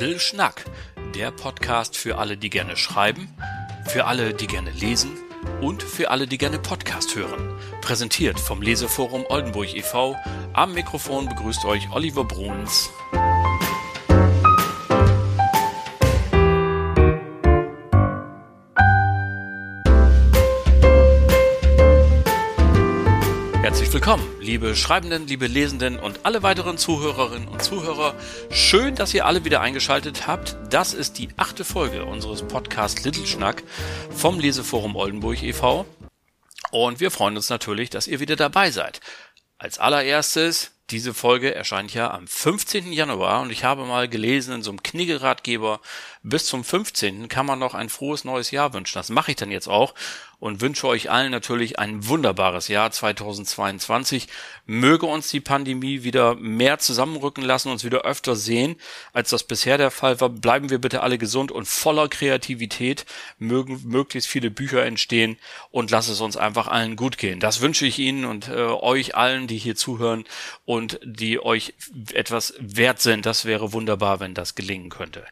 Little Schnack, der Podcast für alle, die gerne schreiben, für alle, die gerne lesen und für alle, die gerne Podcast hören. Präsentiert vom Leseforum Oldenburg e.V. Am Mikrofon begrüßt euch Oliver Bruns. Willkommen, liebe Schreibenden, liebe Lesenden und alle weiteren Zuhörerinnen und Zuhörer. Schön, dass ihr alle wieder eingeschaltet habt. Das ist die achte Folge unseres Podcasts Little Schnack vom Leseforum Oldenburg e.V. Und wir freuen uns natürlich, dass ihr wieder dabei seid. Als allererstes diese Folge erscheint ja am 15. Januar und ich habe mal gelesen in so einem Kniggeratgeber, bis zum 15. kann man noch ein frohes neues Jahr wünschen. Das mache ich dann jetzt auch und wünsche euch allen natürlich ein wunderbares Jahr 2022. Möge uns die Pandemie wieder mehr zusammenrücken lassen, uns wieder öfter sehen, als das bisher der Fall war. Bleiben wir bitte alle gesund und voller Kreativität. Mögen möglichst viele Bücher entstehen und lasst es uns einfach allen gut gehen. Das wünsche ich Ihnen und äh, euch allen, die hier zuhören und die euch etwas wert sind. Das wäre wunderbar, wenn das gelingen könnte.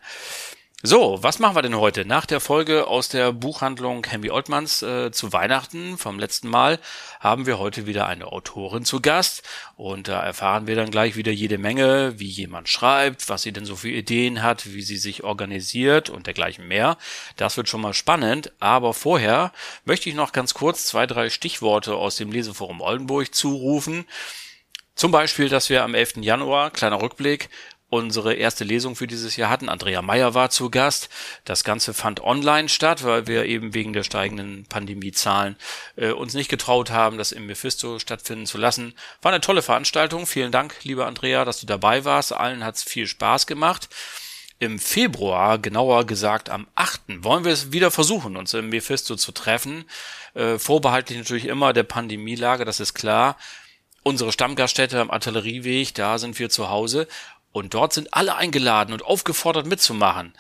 So, was machen wir denn heute? Nach der Folge aus der Buchhandlung Henry Oltmanns äh, zu Weihnachten vom letzten Mal haben wir heute wieder eine Autorin zu Gast und da erfahren wir dann gleich wieder jede Menge, wie jemand schreibt, was sie denn so für Ideen hat, wie sie sich organisiert und dergleichen mehr. Das wird schon mal spannend, aber vorher möchte ich noch ganz kurz zwei, drei Stichworte aus dem Leseforum Oldenburg zurufen. Zum Beispiel, dass wir am 11. Januar, kleiner Rückblick, unsere erste Lesung für dieses Jahr hatten. Andrea Meyer war zu Gast. Das Ganze fand online statt, weil wir eben wegen der steigenden Pandemiezahlen äh, uns nicht getraut haben, das im Mephisto stattfinden zu lassen. War eine tolle Veranstaltung. Vielen Dank, lieber Andrea, dass du dabei warst. Allen hat's viel Spaß gemacht. Im Februar, genauer gesagt am 8., wollen wir es wieder versuchen, uns im Mephisto zu treffen. Äh, vorbehaltlich natürlich immer der Pandemielage, das ist klar. Unsere Stammgaststätte am Artillerieweg, da sind wir zu Hause. Und dort sind alle eingeladen und aufgefordert mitzumachen.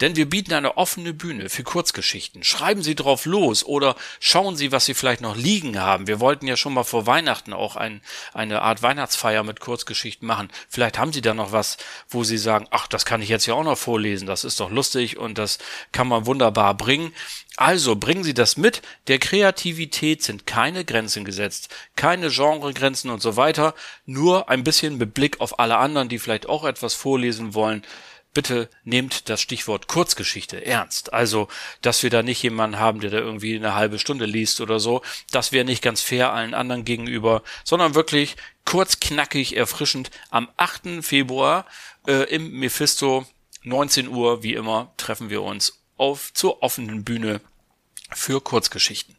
Denn wir bieten eine offene Bühne für Kurzgeschichten. Schreiben Sie drauf los oder schauen Sie, was Sie vielleicht noch liegen haben. Wir wollten ja schon mal vor Weihnachten auch ein, eine Art Weihnachtsfeier mit Kurzgeschichten machen. Vielleicht haben Sie da noch was, wo Sie sagen, ach, das kann ich jetzt ja auch noch vorlesen. Das ist doch lustig und das kann man wunderbar bringen. Also bringen Sie das mit. Der Kreativität sind keine Grenzen gesetzt, keine Genregrenzen und so weiter. Nur ein bisschen mit Blick auf alle anderen, die vielleicht auch etwas vorlesen wollen bitte nehmt das Stichwort Kurzgeschichte ernst. Also, dass wir da nicht jemanden haben, der da irgendwie eine halbe Stunde liest oder so. Das wäre nicht ganz fair allen anderen gegenüber, sondern wirklich kurz, knackig, erfrischend. Am 8. Februar äh, im Mephisto, 19 Uhr, wie immer, treffen wir uns auf zur offenen Bühne für Kurzgeschichten.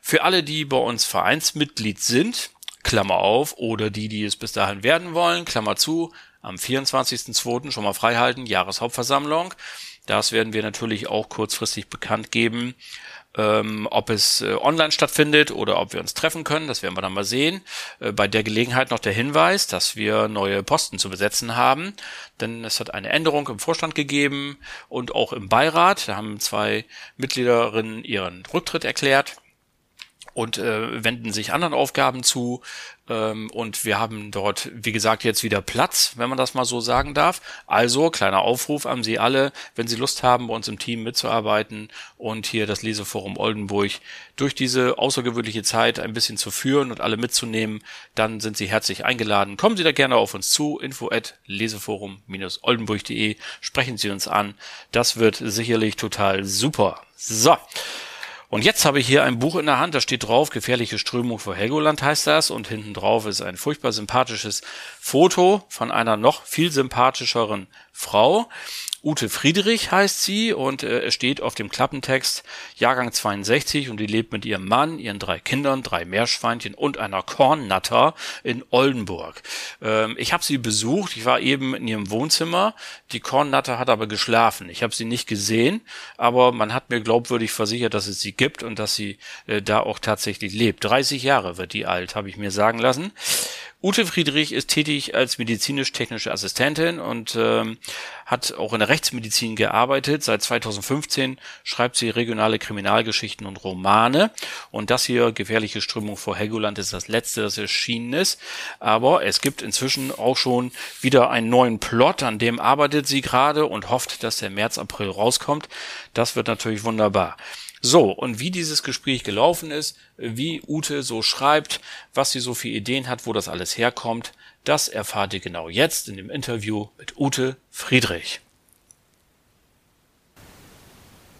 Für alle, die bei uns Vereinsmitglied sind, Klammer auf, oder die, die es bis dahin werden wollen, Klammer zu, am 24.02. schon mal freihalten, Jahreshauptversammlung. Das werden wir natürlich auch kurzfristig bekannt geben, ähm, ob es äh, online stattfindet oder ob wir uns treffen können. Das werden wir dann mal sehen. Äh, bei der Gelegenheit noch der Hinweis, dass wir neue Posten zu besetzen haben, denn es hat eine Änderung im Vorstand gegeben und auch im Beirat. Da haben zwei Mitgliederinnen ihren Rücktritt erklärt und äh, wenden sich anderen Aufgaben zu. Ähm, und wir haben dort, wie gesagt, jetzt wieder Platz, wenn man das mal so sagen darf. Also, kleiner Aufruf an Sie alle, wenn Sie Lust haben, bei uns im Team mitzuarbeiten und hier das Leseforum Oldenburg durch diese außergewöhnliche Zeit ein bisschen zu führen und alle mitzunehmen, dann sind Sie herzlich eingeladen. Kommen Sie da gerne auf uns zu, info at leseforum-oldenburg.de, sprechen Sie uns an. Das wird sicherlich total super. So. Und jetzt habe ich hier ein Buch in der Hand, da steht drauf, gefährliche Strömung vor Helgoland heißt das, und hinten drauf ist ein furchtbar sympathisches Foto von einer noch viel sympathischeren Frau. Ute Friedrich heißt sie und äh, es steht auf dem Klappentext Jahrgang 62 und die lebt mit ihrem Mann, ihren drei Kindern, drei Meerschweinchen und einer Kornnatter in Oldenburg. Ähm, ich habe sie besucht, ich war eben in ihrem Wohnzimmer. Die Kornnatter hat aber geschlafen. Ich habe sie nicht gesehen, aber man hat mir glaubwürdig versichert, dass es sie gibt und dass sie äh, da auch tatsächlich lebt. 30 Jahre wird die alt, habe ich mir sagen lassen. Ute Friedrich ist tätig als medizinisch-technische Assistentin und ähm, hat auch in der Rechtsmedizin gearbeitet. Seit 2015 schreibt sie regionale Kriminalgeschichten und Romane. Und das hier, Gefährliche Strömung vor Helgoland, ist das letzte, das erschienen ist. Aber es gibt inzwischen auch schon wieder einen neuen Plot, an dem arbeitet sie gerade und hofft, dass der März, April rauskommt. Das wird natürlich wunderbar. So, und wie dieses Gespräch gelaufen ist, wie Ute so schreibt, was sie so für Ideen hat, wo das alles herkommt, das erfahrt ihr genau jetzt in dem Interview mit Ute Friedrich.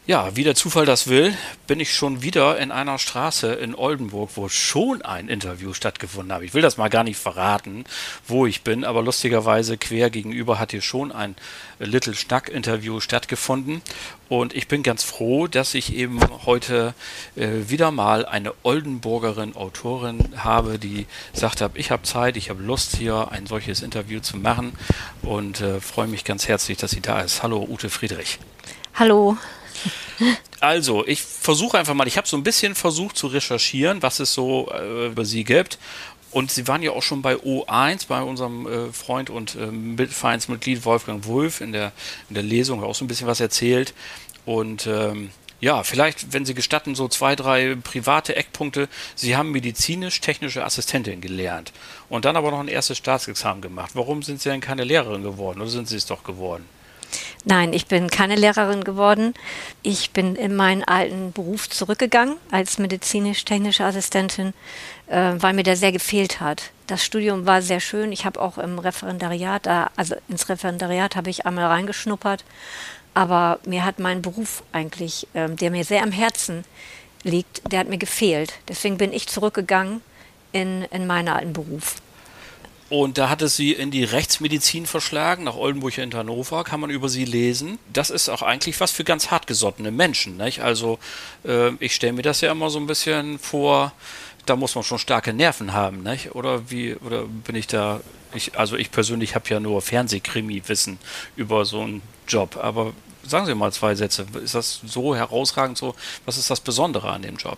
Ja, wie der Zufall das will, bin ich schon wieder in einer Straße in Oldenburg, wo schon ein Interview stattgefunden hat. Ich will das mal gar nicht verraten, wo ich bin, aber lustigerweise quer gegenüber hat hier schon ein Little Schnack Interview stattgefunden. Und ich bin ganz froh, dass ich eben heute äh, wieder mal eine Oldenburgerin Autorin habe, die sagt hat, ich habe Zeit, ich habe Lust hier ein solches Interview zu machen und äh, freue mich ganz herzlich, dass sie da ist. Hallo Ute Friedrich. Hallo. Also, ich versuche einfach mal, ich habe so ein bisschen versucht zu recherchieren, was es so äh, über sie gibt. Und sie waren ja auch schon bei O1, bei unserem äh, Freund und äh, Vereinsmitglied Wolfgang Wulff in der, in der Lesung, auch so ein bisschen was erzählt. Und ähm, ja, vielleicht, wenn Sie gestatten, so zwei, drei private Eckpunkte. Sie haben medizinisch-technische Assistentin gelernt und dann aber noch ein erstes Staatsexamen gemacht. Warum sind Sie denn keine Lehrerin geworden oder sind Sie es doch geworden? Nein, ich bin keine Lehrerin geworden. Ich bin in meinen alten Beruf zurückgegangen als medizinisch-technische Assistentin, äh, weil mir der sehr gefehlt hat. Das Studium war sehr schön. Ich habe auch im Referendariat, also ins Referendariat habe ich einmal reingeschnuppert. Aber mir hat mein Beruf eigentlich, äh, der mir sehr am Herzen liegt, der hat mir gefehlt. Deswegen bin ich zurückgegangen in, in meinen alten Beruf. Und da hat es sie in die Rechtsmedizin verschlagen, nach Oldenburg in Hannover, kann man über sie lesen. Das ist auch eigentlich was für ganz hartgesottene Menschen. Nicht? Also äh, ich stelle mir das ja immer so ein bisschen vor, da muss man schon starke Nerven haben, nicht? Oder wie, oder bin ich da, ich, also ich persönlich habe ja nur Fernsehkrimi-Wissen über so einen Job, aber sagen Sie mal zwei Sätze. Ist das so herausragend so? Was ist das Besondere an dem Job?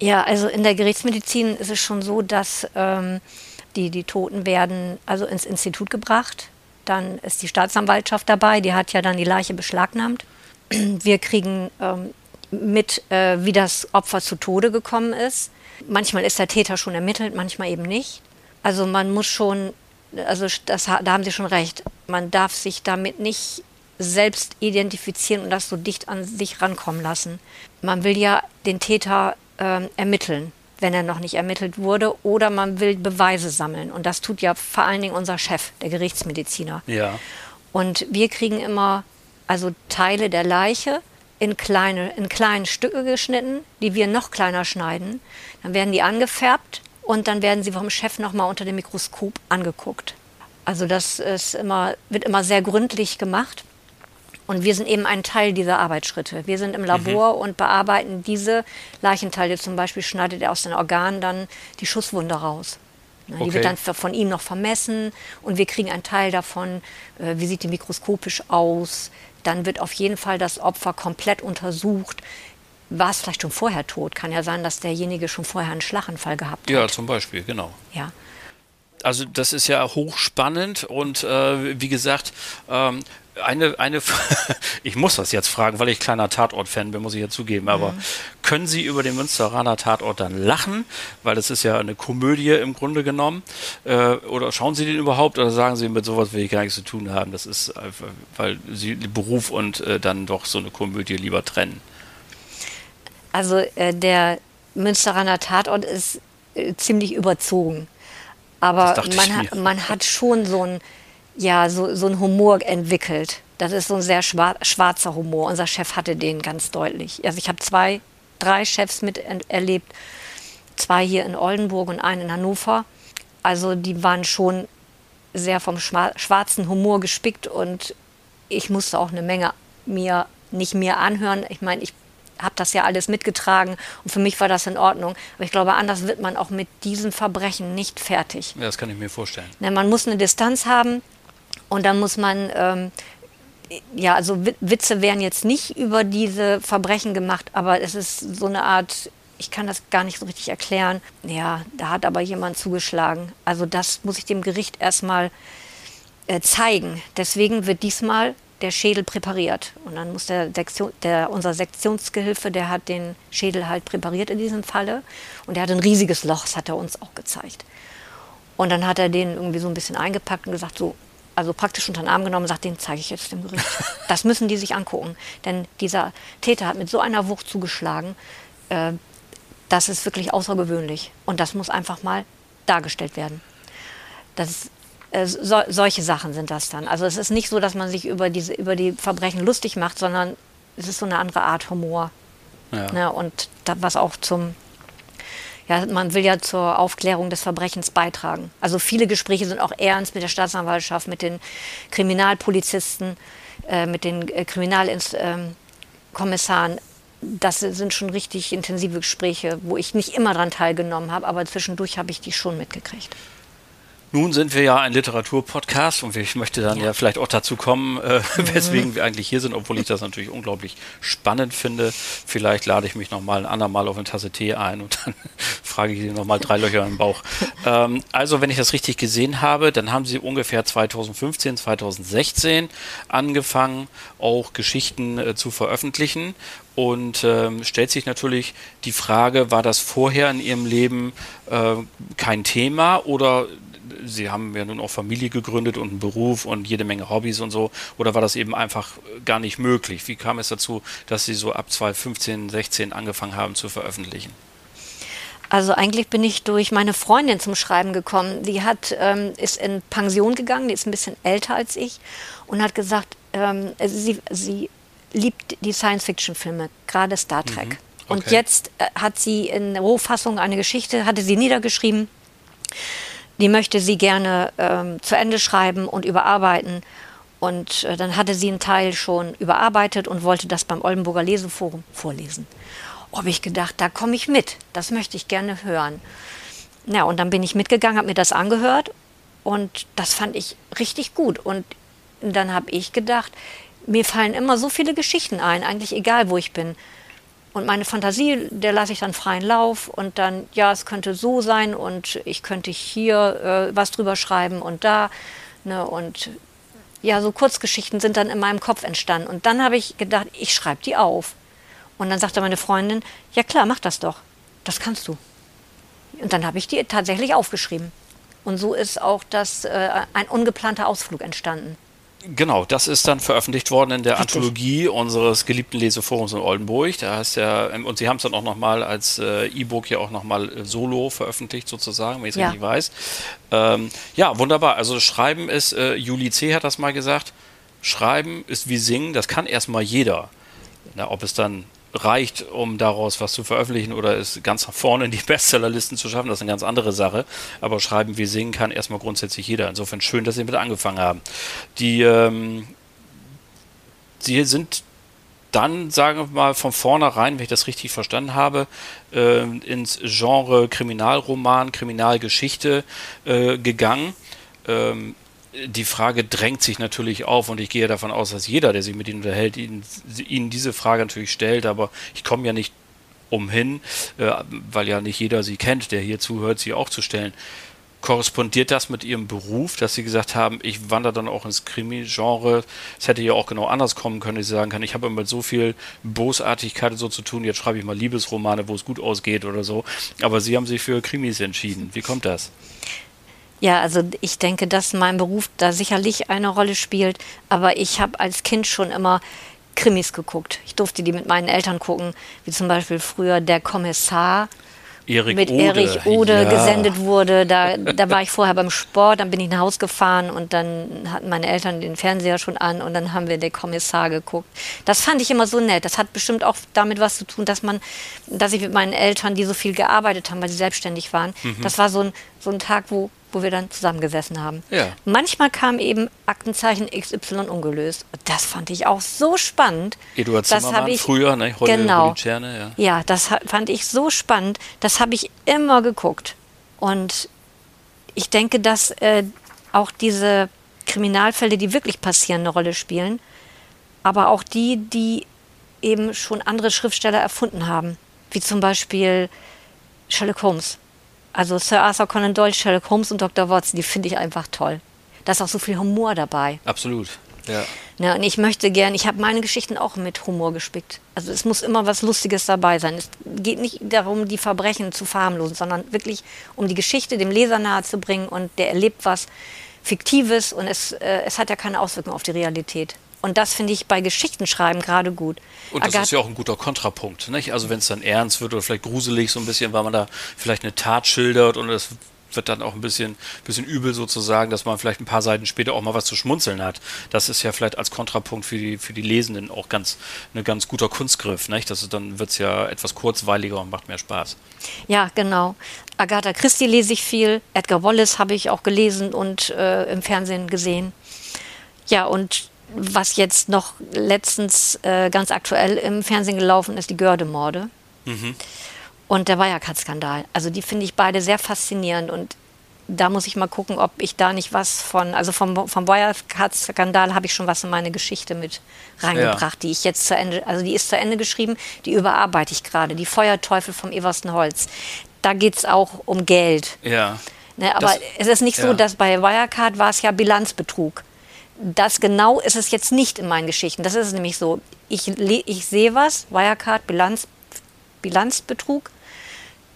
Ja, also in der Gerichtsmedizin ist es schon so, dass ähm, die, die Toten werden also ins Institut gebracht. Dann ist die Staatsanwaltschaft dabei, die hat ja dann die Leiche beschlagnahmt. Wir kriegen ähm, mit, äh, wie das Opfer zu Tode gekommen ist. Manchmal ist der Täter schon ermittelt, manchmal eben nicht. Also man muss schon, also das, da haben Sie schon recht, man darf sich damit nicht selbst identifizieren und das so dicht an sich rankommen lassen. Man will ja den Täter äh, ermitteln wenn er noch nicht ermittelt wurde, oder man will Beweise sammeln. Und das tut ja vor allen Dingen unser Chef, der Gerichtsmediziner. Ja. Und wir kriegen immer also Teile der Leiche in kleine, in kleinen Stücke geschnitten, die wir noch kleiner schneiden. Dann werden die angefärbt und dann werden sie vom Chef nochmal unter dem Mikroskop angeguckt. Also das ist immer, wird immer sehr gründlich gemacht. Und wir sind eben ein Teil dieser Arbeitsschritte. Wir sind im Labor mhm. und bearbeiten diese Leichenteile. Zum Beispiel schneidet er aus den Organen dann die Schusswunde raus. Ne, die okay. wird dann von ihm noch vermessen und wir kriegen einen Teil davon, äh, wie sieht die mikroskopisch aus. Dann wird auf jeden Fall das Opfer komplett untersucht. War es vielleicht schon vorher tot? Kann ja sein, dass derjenige schon vorher einen Schlaganfall gehabt hat. Ja, zum Beispiel, genau. Ja also das ist ja hochspannend und äh, wie gesagt, ähm, eine, eine, ich muss das jetzt fragen, weil ich kleiner Tatort-Fan bin, muss ich ja zugeben, aber mhm. können Sie über den Münsteraner Tatort dann lachen? Weil das ist ja eine Komödie im Grunde genommen. Äh, oder schauen Sie den überhaupt oder sagen Sie, mit sowas will ich gar nichts zu tun haben? Das ist einfach, weil Sie Beruf und äh, dann doch so eine Komödie lieber trennen. Also äh, der Münsteraner Tatort ist äh, ziemlich überzogen. Aber man, ha man hat schon so ein ja, so, so einen Humor entwickelt. Das ist so ein sehr schwarzer Humor. Unser Chef hatte den ganz deutlich. Also ich habe zwei, drei Chefs miterlebt, zwei hier in Oldenburg und einen in Hannover. Also die waren schon sehr vom schwarzen Humor gespickt und ich musste auch eine Menge mir nicht mehr anhören. Ich meine, ich habe das ja alles mitgetragen und für mich war das in Ordnung. Aber ich glaube, anders wird man auch mit diesen Verbrechen nicht fertig. Ja, das kann ich mir vorstellen. Na, man muss eine Distanz haben und dann muss man, ähm, ja, also Witze werden jetzt nicht über diese Verbrechen gemacht, aber es ist so eine Art, ich kann das gar nicht so richtig erklären. Ja, da hat aber jemand zugeschlagen. Also das muss ich dem Gericht erstmal äh, zeigen. Deswegen wird diesmal der Schädel präpariert. Und dann muss der, Sektion, der unser Sektionsgehilfe, der hat den Schädel halt präpariert in diesem Falle. Und der hat ein riesiges Loch, das hat er uns auch gezeigt. Und dann hat er den irgendwie so ein bisschen eingepackt und gesagt, so, also praktisch unter den Arm genommen und sagt, den zeige ich jetzt dem Gericht. Das müssen die sich angucken. Denn dieser Täter hat mit so einer Wucht zugeschlagen, äh, das ist wirklich außergewöhnlich. Und das muss einfach mal dargestellt werden. Das äh, so, solche Sachen sind das dann. Also es ist nicht so, dass man sich über, diese, über die Verbrechen lustig macht, sondern es ist so eine andere Art Humor. Ja. Ne, und da, was auch zum, ja, man will ja zur Aufklärung des Verbrechens beitragen. Also viele Gespräche sind auch ernst mit der Staatsanwaltschaft, mit den Kriminalpolizisten, äh, mit den äh, Kriminalkommissaren. Ähm, das sind schon richtig intensive Gespräche, wo ich nicht immer daran teilgenommen habe, aber zwischendurch habe ich die schon mitgekriegt. Nun sind wir ja ein Literaturpodcast und ich möchte dann ja, ja vielleicht auch dazu kommen, äh, mhm. weswegen wir eigentlich hier sind, obwohl ich das natürlich unglaublich spannend finde. Vielleicht lade ich mich nochmal ein andermal auf eine Tasse Tee ein und dann frage ich Sie nochmal drei Löcher im Bauch. Ähm, also, wenn ich das richtig gesehen habe, dann haben Sie ungefähr 2015, 2016 angefangen, auch Geschichten äh, zu veröffentlichen. Und ähm, stellt sich natürlich die Frage, war das vorher in Ihrem Leben äh, kein Thema oder Sie haben ja nun auch Familie gegründet und einen Beruf und jede Menge Hobbys und so. Oder war das eben einfach gar nicht möglich? Wie kam es dazu, dass Sie so ab 2015, 16 angefangen haben zu veröffentlichen? Also eigentlich bin ich durch meine Freundin zum Schreiben gekommen. Die hat, ähm, ist in Pension gegangen, die ist ein bisschen älter als ich und hat gesagt, ähm, sie, sie liebt die Science-Fiction-Filme, gerade Star Trek. Mhm. Okay. Und jetzt äh, hat sie in Rohfassung eine Geschichte, hatte sie niedergeschrieben die möchte sie gerne ähm, zu Ende schreiben und überarbeiten. Und äh, dann hatte sie einen Teil schon überarbeitet und wollte das beim Oldenburger Leseforum vorlesen. Habe ich gedacht, da komme ich mit, das möchte ich gerne hören. Ja, und dann bin ich mitgegangen, habe mir das angehört und das fand ich richtig gut. Und dann habe ich gedacht, mir fallen immer so viele Geschichten ein, eigentlich egal, wo ich bin. Und meine Fantasie, der lasse ich dann freien Lauf und dann, ja, es könnte so sein und ich könnte hier äh, was drüber schreiben und da. Ne, und ja, so Kurzgeschichten sind dann in meinem Kopf entstanden. Und dann habe ich gedacht, ich schreibe die auf. Und dann sagte meine Freundin, ja klar, mach das doch. Das kannst du. Und dann habe ich die tatsächlich aufgeschrieben. Und so ist auch das, äh, ein ungeplanter Ausflug entstanden. Genau, das ist dann veröffentlicht worden in der Richtig. Anthologie unseres geliebten Leseforums in Oldenburg. Da heißt ja, ähm, und Sie haben es dann auch nochmal als äh, E-Book ja auch nochmal äh, solo veröffentlicht, sozusagen, wenn ich es ja. richtig weiß. Ähm, ja, wunderbar. Also Schreiben ist, äh, Juli C. hat das mal gesagt, Schreiben ist wie Singen, das kann erstmal jeder. Na, ob es dann reicht, um daraus was zu veröffentlichen oder es ganz vorne in die Bestsellerlisten zu schaffen, das ist eine ganz andere Sache. Aber schreiben wie singen kann erstmal grundsätzlich jeder. Insofern schön, dass Sie mit angefangen haben. Die, ähm, Sie sind dann, sagen wir mal, von vornherein, wenn ich das richtig verstanden habe, äh, ins Genre Kriminalroman, Kriminalgeschichte äh, gegangen. Ähm, die Frage drängt sich natürlich auf und ich gehe davon aus, dass jeder, der sich mit Ihnen unterhält, Ihnen, Ihnen diese Frage natürlich stellt, aber ich komme ja nicht umhin, äh, weil ja nicht jeder Sie kennt, der hier zuhört, Sie auch zu stellen. Korrespondiert das mit Ihrem Beruf, dass Sie gesagt haben, ich wandere dann auch ins Krimi-Genre? Es hätte ja auch genau anders kommen können, dass Sie sagen können, ich habe mit so viel Bosartigkeit so zu tun, jetzt schreibe ich mal Liebesromane, wo es gut ausgeht oder so. Aber Sie haben sich für Krimis entschieden. Wie kommt das? Ja, also ich denke, dass mein Beruf da sicherlich eine Rolle spielt. Aber ich habe als Kind schon immer Krimis geguckt. Ich durfte die mit meinen Eltern gucken, wie zum Beispiel früher Der Kommissar. Erik mit Ode. Erich Ode ja. gesendet wurde. Da, da war ich vorher beim Sport, dann bin ich nach Hause gefahren und dann hatten meine Eltern den Fernseher schon an und dann haben wir den Kommissar geguckt. Das fand ich immer so nett. Das hat bestimmt auch damit was zu tun, dass man, dass ich mit meinen Eltern, die so viel gearbeitet haben, weil sie selbstständig waren, mhm. das war so ein, so ein Tag, wo wo wir dann zusammengesessen haben. Ja. Manchmal kam eben Aktenzeichen XY ungelöst. Das fand ich auch so spannend. Eduard Zimmermann ich, früher, ne? Heute genau. Tscherne, ja. ja, das fand ich so spannend. Das habe ich immer geguckt. Und ich denke, dass äh, auch diese Kriminalfälle, die wirklich passieren, eine Rolle spielen. Aber auch die, die eben schon andere Schriftsteller erfunden haben wie zum Beispiel Sherlock Holmes. Also Sir Arthur Conan Doyle, Sherlock Holmes und Dr. Watson, die finde ich einfach toll. Da ist auch so viel Humor dabei. Absolut. Ja. Ne, und ich möchte gern, ich habe meine Geschichten auch mit Humor gespickt. Also es muss immer was Lustiges dabei sein. Es geht nicht darum, die Verbrechen zu verharmlosen, sondern wirklich um die Geschichte dem Leser nahezubringen und der erlebt was Fiktives und es, äh, es hat ja keine Auswirkungen auf die Realität. Und das finde ich bei Geschichtenschreiben gerade gut. Und das Agat ist ja auch ein guter Kontrapunkt. Nicht? Also wenn es dann ernst wird oder vielleicht gruselig so ein bisschen, weil man da vielleicht eine Tat schildert und es wird dann auch ein bisschen, bisschen übel sozusagen, dass man vielleicht ein paar Seiten später auch mal was zu schmunzeln hat. Das ist ja vielleicht als Kontrapunkt für die, für die Lesenden auch ganz, ein ganz guter Kunstgriff. Nicht? Das ist, dann wird es ja etwas kurzweiliger und macht mehr Spaß. Ja, genau. Agatha Christie lese ich viel. Edgar Wallace habe ich auch gelesen und äh, im Fernsehen gesehen. Ja, und was jetzt noch letztens äh, ganz aktuell im Fernsehen gelaufen ist, die Gördemorde. Mhm und der Wirecard-Skandal. Also die finde ich beide sehr faszinierend und da muss ich mal gucken, ob ich da nicht was von, also vom, vom Wirecard-Skandal habe ich schon was in meine Geschichte mit reingebracht, ja. die ich jetzt zu Ende, also die ist zu Ende geschrieben, die überarbeite ich gerade, die Feuerteufel vom Eversten Holz. Da geht es auch um Geld. Ja. Ne, aber das, es ist nicht ja. so, dass bei Wirecard war es ja Bilanzbetrug. Das genau ist es jetzt nicht in meinen Geschichten. Das ist nämlich so. Ich, ich sehe was, Wirecard, Bilanz, Bilanzbetrug.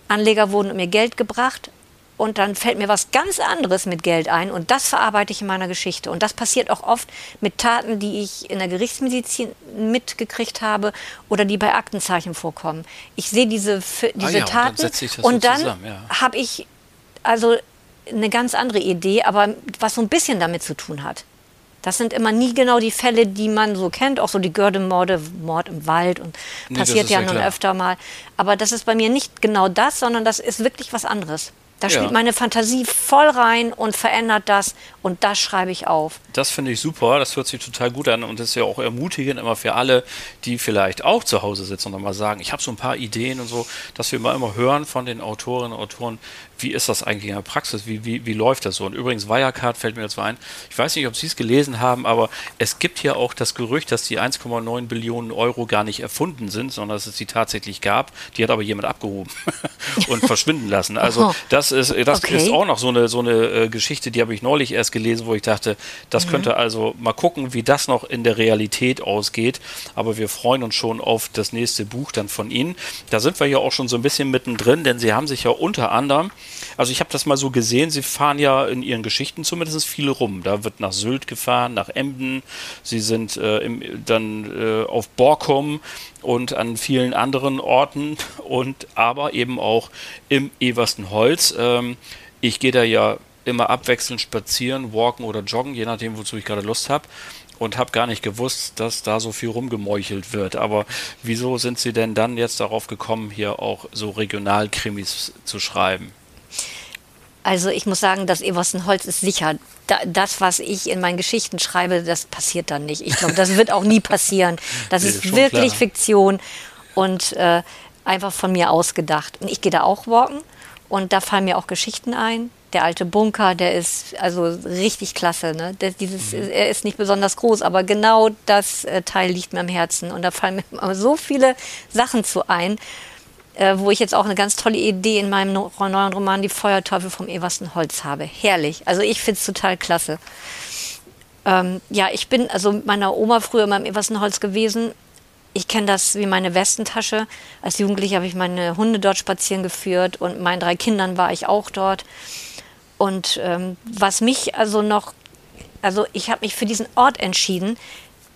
Anleger wurden mir Geld gebracht und dann fällt mir was ganz anderes mit Geld ein und das verarbeite ich in meiner Geschichte. Und das passiert auch oft mit Taten, die ich in der Gerichtsmedizin mitgekriegt habe oder die bei Aktenzeichen vorkommen. Ich sehe diese, diese ah ja, Taten und dann, dann ja. habe ich also eine ganz andere Idee, aber was so ein bisschen damit zu tun hat. Das sind immer nie genau die Fälle, die man so kennt, auch so die Gördemorde, Mord im Wald und nee, passiert ja, ja nun öfter mal. Aber das ist bei mir nicht genau das, sondern das ist wirklich was anderes. Da spielt ja. meine Fantasie voll rein und verändert das und das schreibe ich auf. Das finde ich super, das hört sich total gut an und das ist ja auch ermutigend immer für alle, die vielleicht auch zu Hause sitzen und mal sagen, ich habe so ein paar Ideen und so, dass wir immer immer hören von den Autorinnen und Autoren, wie ist das eigentlich in der Praxis? Wie, wie, wie läuft das so? Und übrigens, Wirecard fällt mir dazu ein. Ich weiß nicht, ob Sie es gelesen haben, aber es gibt ja auch das Gerücht, dass die 1,9 Billionen Euro gar nicht erfunden sind, sondern dass es sie tatsächlich gab. Die hat aber jemand abgehoben und verschwinden lassen. Also, das ist, das okay. ist auch noch so eine, so eine äh, Geschichte, die habe ich neulich erst gelesen, wo ich dachte, das mhm. könnte also mal gucken, wie das noch in der Realität ausgeht. Aber wir freuen uns schon auf das nächste Buch dann von Ihnen. Da sind wir ja auch schon so ein bisschen mittendrin, denn Sie haben sich ja unter anderem also ich habe das mal so gesehen, sie fahren ja in ihren Geschichten zumindest viel rum. Da wird nach Sylt gefahren, nach Emden, sie sind äh, im, dann äh, auf Borkum und an vielen anderen Orten und aber eben auch im Eversten Holz. Ähm, ich gehe da ja immer abwechselnd spazieren, walken oder joggen, je nachdem, wozu ich gerade Lust habe und habe gar nicht gewusst, dass da so viel rumgemeuchelt wird. Aber wieso sind Sie denn dann jetzt darauf gekommen, hier auch so Regionalkrimis zu schreiben? Also ich muss sagen, das Everstenholz ist sicher. das, was ich in meinen Geschichten schreibe, das passiert dann nicht. Ich glaube, das wird auch nie passieren. Das nee, ist, ist wirklich klar. Fiktion und äh, einfach von mir ausgedacht. Und ich gehe da auch walken und da fallen mir auch Geschichten ein. Der alte Bunker, der ist also richtig klasse. Ne? Der, dieses, mhm. Er ist nicht besonders groß, aber genau das äh, Teil liegt mir am Herzen. Und da fallen mir so viele Sachen zu ein äh, wo ich jetzt auch eine ganz tolle Idee in meinem neuen Roman Die Feuerteufel vom Eversten Holz habe. Herrlich. Also ich finde es total klasse. Ähm, ja, ich bin also mit meiner Oma früher immer im Eversten Holz gewesen. Ich kenne das wie meine Westentasche. Als Jugendliche habe ich meine Hunde dort spazieren geführt und meinen drei Kindern war ich auch dort. Und ähm, was mich also noch, also ich habe mich für diesen Ort entschieden,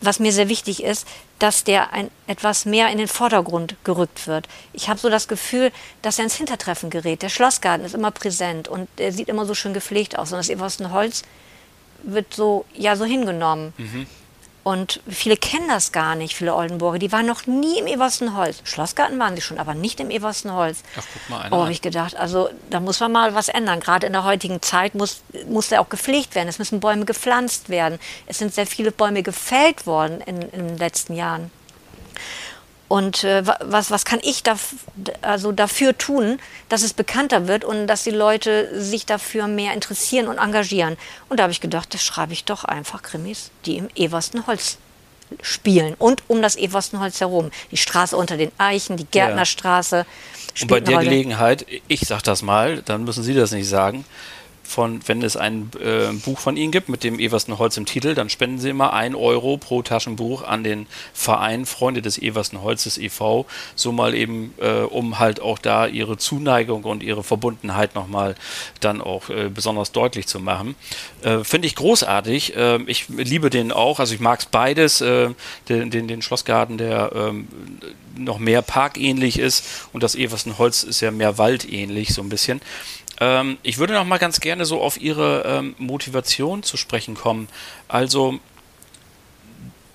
was mir sehr wichtig ist, dass der ein, etwas mehr in den Vordergrund gerückt wird. Ich habe so das Gefühl, dass er ins Hintertreffen gerät. Der Schlossgarten ist immer präsent und er sieht immer so schön gepflegt aus. Und das Eversten Holz wird so, ja, so hingenommen. Mhm. Und viele kennen das gar nicht, viele Oldenburger. Die waren noch nie im Everstenholz. Schlossgarten waren sie schon, aber nicht im Everstenholz. Ach, guck mal einer. Oh, habe ich gedacht, also da muss man mal was ändern. Gerade in der heutigen Zeit muss, muss der auch gepflegt werden. Es müssen Bäume gepflanzt werden. Es sind sehr viele Bäume gefällt worden in, in den letzten Jahren. Und äh, was, was kann ich da, also dafür tun, dass es bekannter wird und dass die Leute sich dafür mehr interessieren und engagieren? Und da habe ich gedacht, das schreibe ich doch einfach Krimis, die im Eversten Holz spielen und um das Everstenholz herum. Die Straße unter den Eichen, die Gärtnerstraße. Und bei der Gelegenheit, ich sag das mal, dann müssen Sie das nicht sagen, von, wenn es ein äh, Buch von Ihnen gibt mit dem Eversten Holz im Titel, dann spenden Sie immer ein Euro pro Taschenbuch an den Verein Freunde des Eversten Holzes e.V., so mal eben, äh, um halt auch da Ihre Zuneigung und Ihre Verbundenheit nochmal dann auch äh, besonders deutlich zu machen. Äh, finde ich großartig. Ähm, ich liebe den auch, also ich mag es beides, äh, den, den, den, Schlossgarten, der ähm, noch mehr parkähnlich ist und das Eversten Holz ist ja mehr waldähnlich, so ein bisschen. Ähm, ich würde noch mal ganz gerne so auf Ihre ähm, Motivation zu sprechen kommen. Also,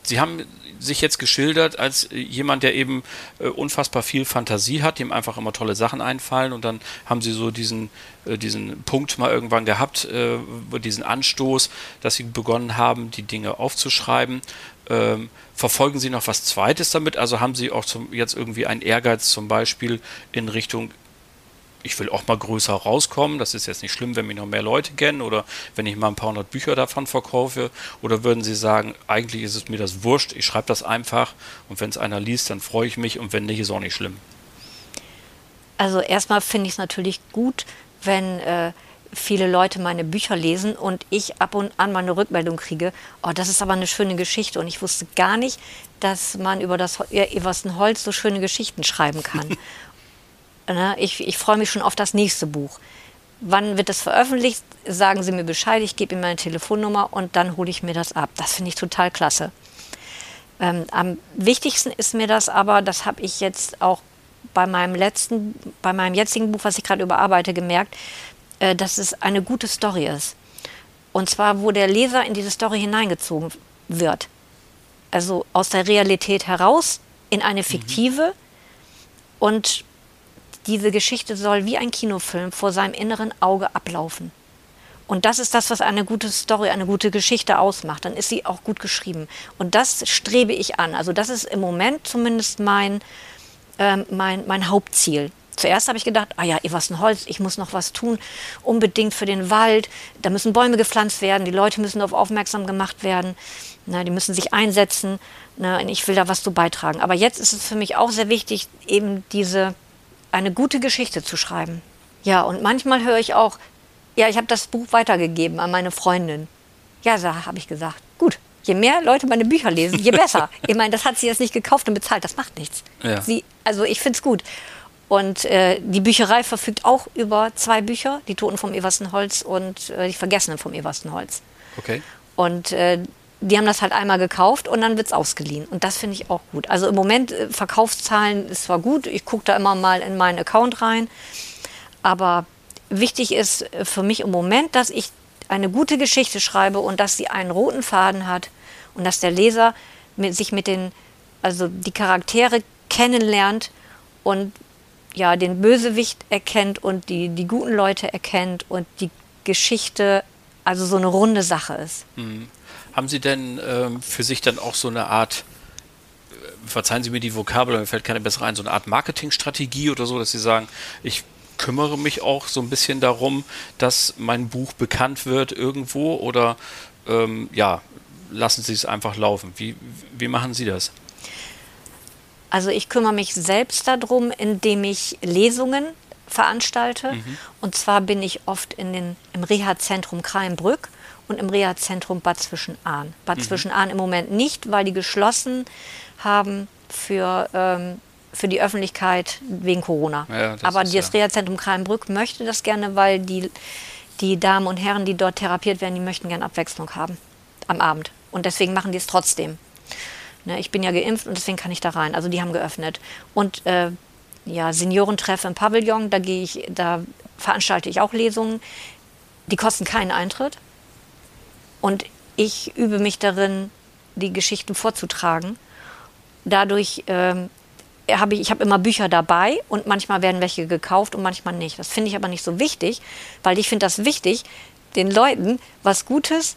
Sie haben sich jetzt geschildert als jemand, der eben äh, unfassbar viel Fantasie hat, dem einfach immer tolle Sachen einfallen und dann haben sie so diesen, äh, diesen Punkt mal irgendwann gehabt, äh, diesen Anstoß, dass sie begonnen haben, die Dinge aufzuschreiben. Ähm, verfolgen Sie noch was Zweites damit? Also haben Sie auch zum, jetzt irgendwie einen Ehrgeiz zum Beispiel in Richtung ich will auch mal größer rauskommen. Das ist jetzt nicht schlimm, wenn mich noch mehr Leute kennen oder wenn ich mal ein paar hundert Bücher davon verkaufe. Oder würden Sie sagen, eigentlich ist es mir das wurscht, ich schreibe das einfach und wenn es einer liest, dann freue ich mich und wenn nicht, ist auch nicht schlimm. Also erstmal finde ich es natürlich gut, wenn äh, viele Leute meine Bücher lesen und ich ab und an mal eine Rückmeldung kriege, oh, das ist aber eine schöne Geschichte und ich wusste gar nicht, dass man über das Eversten Holz so schöne Geschichten schreiben kann. Ne? Ich, ich freue mich schon auf das nächste Buch. Wann wird das veröffentlicht? Sagen Sie mir Bescheid, ich gebe Ihnen meine Telefonnummer und dann hole ich mir das ab. Das finde ich total klasse. Ähm, am wichtigsten ist mir das aber, das habe ich jetzt auch bei meinem letzten, bei meinem jetzigen Buch, was ich gerade überarbeite, gemerkt, äh, dass es eine gute Story ist. Und zwar, wo der Leser in diese Story hineingezogen wird. Also aus der Realität heraus in eine fiktive mhm. und diese Geschichte soll wie ein Kinofilm vor seinem inneren Auge ablaufen. Und das ist das, was eine gute Story, eine gute Geschichte ausmacht. Dann ist sie auch gut geschrieben. Und das strebe ich an. Also das ist im Moment zumindest mein, äh, mein, mein Hauptziel. Zuerst habe ich gedacht, ah ja, Holz, ich muss noch was tun, unbedingt für den Wald. Da müssen Bäume gepflanzt werden, die Leute müssen darauf aufmerksam gemacht werden, na, die müssen sich einsetzen. Na, und ich will da was zu beitragen. Aber jetzt ist es für mich auch sehr wichtig, eben diese eine gute Geschichte zu schreiben. Ja, und manchmal höre ich auch, ja, ich habe das Buch weitergegeben an meine Freundin. Ja, so habe ich gesagt, gut, je mehr Leute meine Bücher lesen, je besser. ich meine, das hat sie jetzt nicht gekauft und bezahlt, das macht nichts. Ja. Sie, also ich finde es gut. Und äh, die Bücherei verfügt auch über zwei Bücher, Die Toten vom Everstenholz und äh, Die Vergessenen vom Everstenholz. Okay. Und äh, die haben das halt einmal gekauft und dann wird es ausgeliehen. Und das finde ich auch gut. Also im Moment, äh, Verkaufszahlen ist zwar gut, ich gucke da immer mal in meinen Account rein, aber wichtig ist äh, für mich im Moment, dass ich eine gute Geschichte schreibe und dass sie einen roten Faden hat und dass der Leser mit, sich mit den, also die Charaktere kennenlernt und ja, den Bösewicht erkennt und die, die guten Leute erkennt und die Geschichte also so eine runde Sache ist. Mhm. Haben Sie denn ähm, für sich dann auch so eine Art, äh, verzeihen Sie mir die Vokabel, mir fällt keine bessere ein, so eine Art Marketingstrategie oder so, dass Sie sagen, ich kümmere mich auch so ein bisschen darum, dass mein Buch bekannt wird irgendwo oder ähm, ja, lassen Sie es einfach laufen. Wie, wie machen Sie das? Also ich kümmere mich selbst darum, indem ich Lesungen veranstalte. Mhm. Und zwar bin ich oft in den, im Reha-Zentrum Kreinbrück und im Reha-Zentrum Bad Zwischenahn. Bad mhm. Zwischenahn im Moment nicht, weil die geschlossen haben für, ähm, für die Öffentlichkeit wegen Corona. Ja, das Aber das ja. Reha-Zentrum Kreinbrück möchte das gerne, weil die, die Damen und Herren, die dort therapiert werden, die möchten gerne Abwechslung haben am Abend. Und deswegen machen die es trotzdem. Ne, ich bin ja geimpft und deswegen kann ich da rein. Also die haben geöffnet. Und äh, ja, Seniorentreff im Pavillon, da gehe ich, da veranstalte ich auch Lesungen. Die kosten keinen Eintritt. Und ich übe mich darin, die Geschichten vorzutragen. Dadurch ähm, habe ich, ich habe immer Bücher dabei und manchmal werden welche gekauft und manchmal nicht. Das finde ich aber nicht so wichtig, weil ich finde das wichtig, den Leuten was Gutes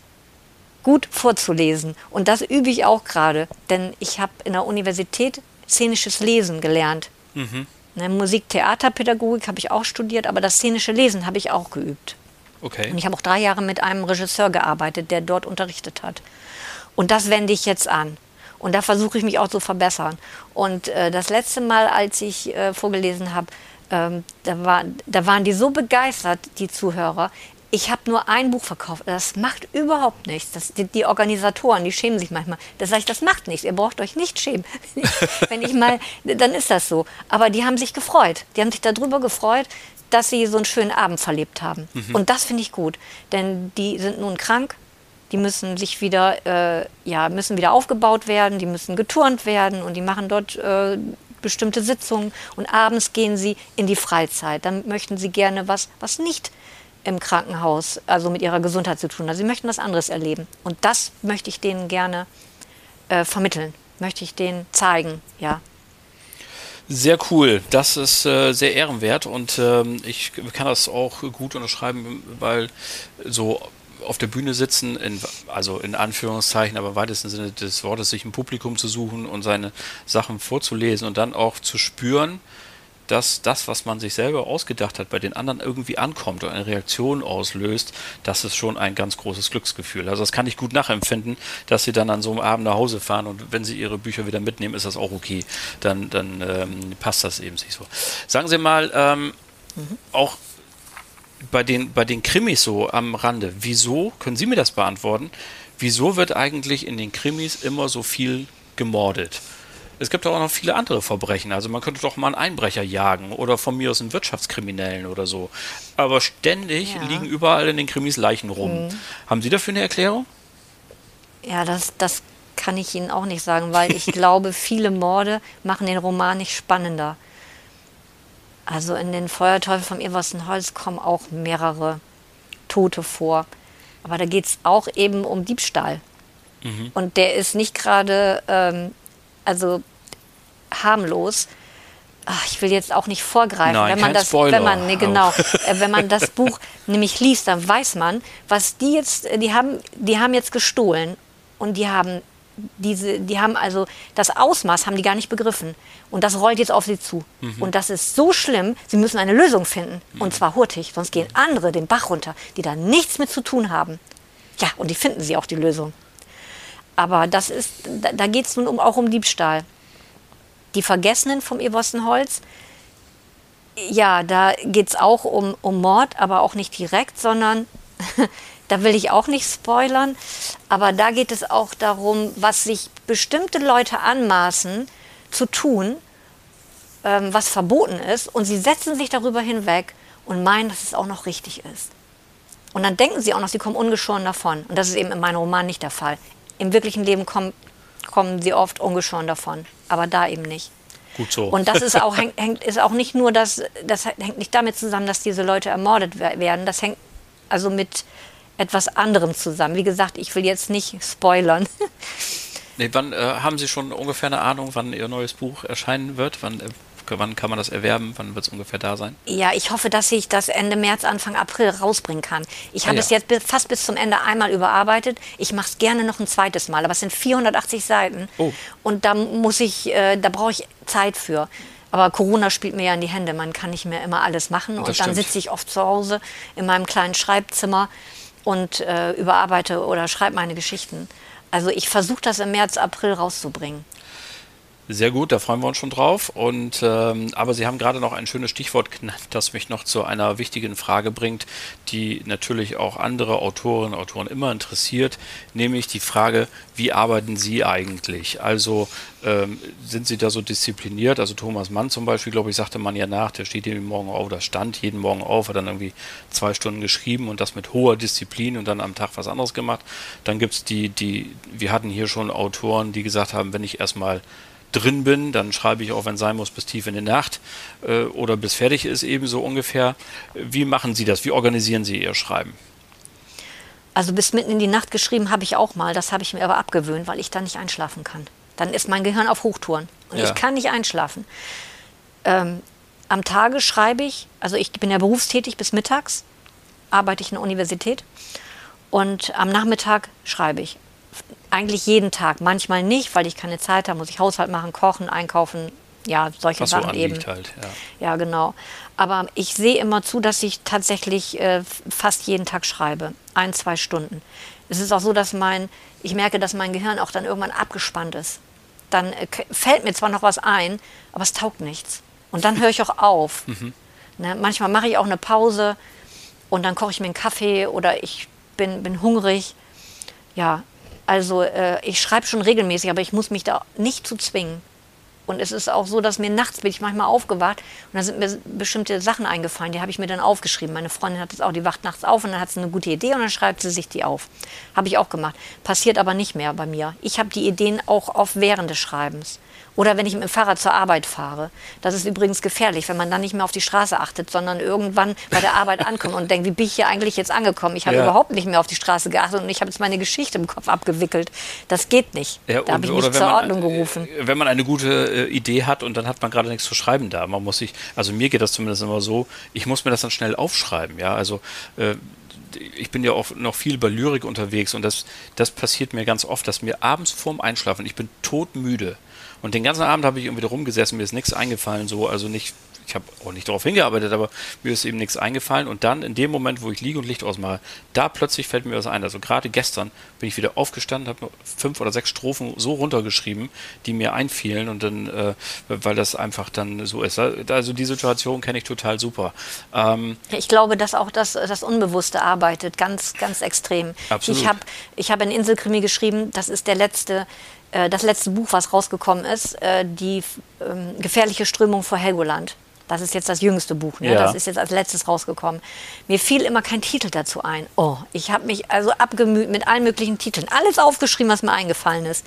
gut vorzulesen. Und das übe ich auch gerade, denn ich habe in der Universität szenisches Lesen gelernt. Mhm. Ne, Musik, Theaterpädagogik habe ich auch studiert, aber das szenische Lesen habe ich auch geübt. Okay. Und ich habe auch drei Jahre mit einem Regisseur gearbeitet, der dort unterrichtet hat. Und das wende ich jetzt an. Und da versuche ich mich auch zu verbessern. Und äh, das letzte Mal, als ich äh, vorgelesen habe, ähm, da, war, da waren die so begeistert, die Zuhörer. Ich habe nur ein Buch verkauft. Das macht überhaupt nichts. Das, die, die, Organisatoren, die schämen sich manchmal. Da sage ich, das macht nichts. Ihr braucht euch nicht schämen. Wenn ich mal, dann ist das so. Aber die haben sich gefreut. Die haben sich darüber gefreut, dass sie so einen schönen Abend verlebt haben. Mhm. Und das finde ich gut. Denn die sind nun krank. Die müssen sich wieder, äh, ja, müssen wieder aufgebaut werden. Die müssen geturnt werden. Und die machen dort äh, bestimmte Sitzungen und abends gehen sie in die Freizeit. Dann möchten sie gerne was, was nicht im Krankenhaus, also mit ihrer Gesundheit zu tun hat. Sie möchten was anderes erleben. Und das möchte ich denen gerne äh, vermitteln, möchte ich denen zeigen, ja. Sehr cool, das ist äh, sehr ehrenwert und ähm, ich kann das auch gut unterschreiben, weil so auf der Bühne sitzen, in, also in Anführungszeichen, aber im weitesten Sinne des Wortes, sich ein Publikum zu suchen und seine Sachen vorzulesen und dann auch zu spüren, dass das, was man sich selber ausgedacht hat, bei den anderen irgendwie ankommt und eine Reaktion auslöst, das ist schon ein ganz großes Glücksgefühl. Also das kann ich gut nachempfinden, dass sie dann an so einem Abend nach Hause fahren und wenn sie ihre Bücher wieder mitnehmen, ist das auch okay. Dann, dann ähm, passt das eben sich so. Sagen Sie mal, ähm, mhm. auch bei den, bei den Krimis so am Rande, wieso, können Sie mir das beantworten, wieso wird eigentlich in den Krimis immer so viel gemordet? Es gibt auch noch viele andere Verbrechen. Also man könnte doch mal einen Einbrecher jagen oder von mir aus einen Wirtschaftskriminellen oder so. Aber ständig ja. liegen überall in den Krimis Leichen rum. Mhm. Haben Sie dafür eine Erklärung? Ja, das, das kann ich Ihnen auch nicht sagen, weil ich glaube, viele Morde machen den Roman nicht spannender. Also in den Feuerteufel vom Holz kommen auch mehrere Tote vor. Aber da geht es auch eben um Diebstahl. Mhm. Und der ist nicht gerade ähm, also harmlos. Ach, ich will jetzt auch nicht vorgreifen. Nein, wenn man das, Spoiler. wenn man, nee, genau, äh, wenn man das Buch nämlich liest, dann weiß man, was die jetzt, die haben, die haben jetzt gestohlen und die haben diese, die haben also das Ausmaß haben die gar nicht begriffen. Und das rollt jetzt auf sie zu. Mhm. Und das ist so schlimm, sie müssen eine Lösung finden. Mhm. Und zwar hurtig, sonst gehen andere den Bach runter, die da nichts mit zu tun haben. Ja, und die finden sie auch die Lösung. Aber das ist, da, da geht es nun um, auch um Diebstahl. Die Vergessenen vom Eberstenholz, ja, da geht es auch um, um Mord, aber auch nicht direkt, sondern Da will ich auch nicht spoilern, aber da geht es auch darum, was sich bestimmte Leute anmaßen zu tun, ähm, was verboten ist, und sie setzen sich darüber hinweg und meinen, dass es auch noch richtig ist. Und dann denken sie auch noch, sie kommen ungeschoren davon. Und das ist eben in meinem Roman nicht der Fall. Im wirklichen Leben kommen, kommen sie oft ungeschoren davon, aber da eben nicht. Gut so. Und das ist auch, hängt, ist auch nicht nur, das, das hängt nicht damit zusammen, dass diese Leute ermordet werden. Das hängt also mit etwas anderem zusammen. Wie gesagt, ich will jetzt nicht spoilern. Nee, wann äh, haben Sie schon ungefähr eine Ahnung, wann Ihr neues Buch erscheinen wird? Wann, äh, wann kann man das erwerben? Wann wird es ungefähr da sein? Ja, ich hoffe, dass ich das Ende März, Anfang April rausbringen kann. Ich habe ah, ja. es jetzt fast bis zum Ende einmal überarbeitet. Ich mache es gerne noch ein zweites Mal, aber es sind 480 Seiten. Oh. Und da muss ich, äh, da brauche ich Zeit für. Aber Corona spielt mir ja in die Hände. Man kann nicht mehr immer alles machen. Und dann sitze ich oft zu Hause in meinem kleinen Schreibzimmer und äh, überarbeite oder schreibe meine Geschichten. Also ich versuche das im März, April rauszubringen. Sehr gut, da freuen wir uns schon drauf. Und ähm, aber Sie haben gerade noch ein schönes Stichwort genannt, das mich noch zu einer wichtigen Frage bringt, die natürlich auch andere Autorinnen und Autoren immer interessiert, nämlich die Frage, wie arbeiten Sie eigentlich? Also ähm, sind Sie da so diszipliniert? Also Thomas Mann zum Beispiel, glaube ich, sagte man ja nach, der steht jeden Morgen auf, oder stand jeden Morgen auf, hat dann irgendwie zwei Stunden geschrieben und das mit hoher Disziplin und dann am Tag was anderes gemacht. Dann gibt es die, die, wir hatten hier schon Autoren, die gesagt haben, wenn ich erstmal drin bin, dann schreibe ich auch, wenn sein muss, bis tief in die Nacht äh, oder bis fertig ist, ebenso ungefähr. Wie machen Sie das? Wie organisieren Sie Ihr Schreiben? Also bis mitten in die Nacht geschrieben habe ich auch mal, das habe ich mir aber abgewöhnt, weil ich dann nicht einschlafen kann. Dann ist mein Gehirn auf Hochtouren und ja. ich kann nicht einschlafen. Ähm, am Tage schreibe ich, also ich bin ja berufstätig bis mittags, arbeite ich in der Universität und am Nachmittag schreibe ich eigentlich jeden Tag. Manchmal nicht, weil ich keine Zeit habe, muss ich Haushalt machen, kochen, einkaufen, ja, solche Was Sachen so eben. Halt, ja. ja. genau. Aber ich sehe immer zu, dass ich tatsächlich äh, fast jeden Tag schreibe. Ein, zwei Stunden. Es ist auch so, dass mein, ich merke, dass mein Gehirn auch dann irgendwann abgespannt ist. dann äh, fällt mir zwar noch was ein, aber es taugt nichts. Und dann höre ich auch auf. Mhm. Ne, manchmal mache ich auch eine Pause und dann koche ich mir einen Kaffee oder ich bin, bin hungrig. Ja, also äh, ich schreibe schon regelmäßig, aber ich muss mich da nicht zu zwingen. Und es ist auch so, dass mir nachts bin ich manchmal aufgewacht und da sind mir bestimmte Sachen eingefallen, die habe ich mir dann aufgeschrieben. Meine Freundin hat das auch, die wacht nachts auf und dann hat sie eine gute Idee und dann schreibt sie sich die auf. Habe ich auch gemacht. Passiert aber nicht mehr bei mir. Ich habe die Ideen auch oft während des Schreibens. Oder wenn ich mit dem Fahrrad zur Arbeit fahre. Das ist übrigens gefährlich, wenn man dann nicht mehr auf die Straße achtet, sondern irgendwann bei der Arbeit ankommt und denkt, wie bin ich hier eigentlich jetzt angekommen? Ich habe Ja. überhaupt nicht mehr auf die Straße geachtet und ich habe jetzt meine Geschichte im Kopf abgewickelt. Das geht nicht. Ja, da habe ich mich zur man, Ordnung gerufen. äh, Wenn man eine gute äh, Idee hat und dann hat man gerade nichts zu schreiben da. Man muss sich, also mir geht das zumindest immer so, ich muss mir das dann schnell aufschreiben. Ja, also äh, ich bin ja auch noch viel bei Lyrik unterwegs und das, das passiert mir ganz oft, dass mir abends vorm Einschlafen, ich bin todmüde. Und den ganzen Abend habe ich irgendwie rumgesessen, mir ist nichts eingefallen, so, also nicht, ich habe auch nicht darauf hingearbeitet, aber mir ist eben nichts eingefallen. Und dann in dem Moment, wo ich liege und Licht ausmache, da plötzlich fällt mir was ein. Also gerade gestern bin ich wieder aufgestanden, habe nur fünf oder sechs Strophen so runtergeschrieben, die mir einfielen und dann, äh, weil das einfach dann so ist. Also die Situation kenne ich total super. Ähm, Ich glaube, dass auch das, das Unbewusste arbeitet, ganz, ganz extrem. Absolut. Ich habe ich hab einen Inselkrimi geschrieben, das ist der letzte, das letzte Buch, was rausgekommen ist, äh, die ähm, gefährliche Strömung vor Helgoland. Das ist jetzt das jüngste Buch, ne? Ja. das ist jetzt als letztes rausgekommen. Mir fiel immer kein Titel dazu ein. Oh, ich habe mich also abgemüht mit allen möglichen Titeln, alles aufgeschrieben, was mir eingefallen ist.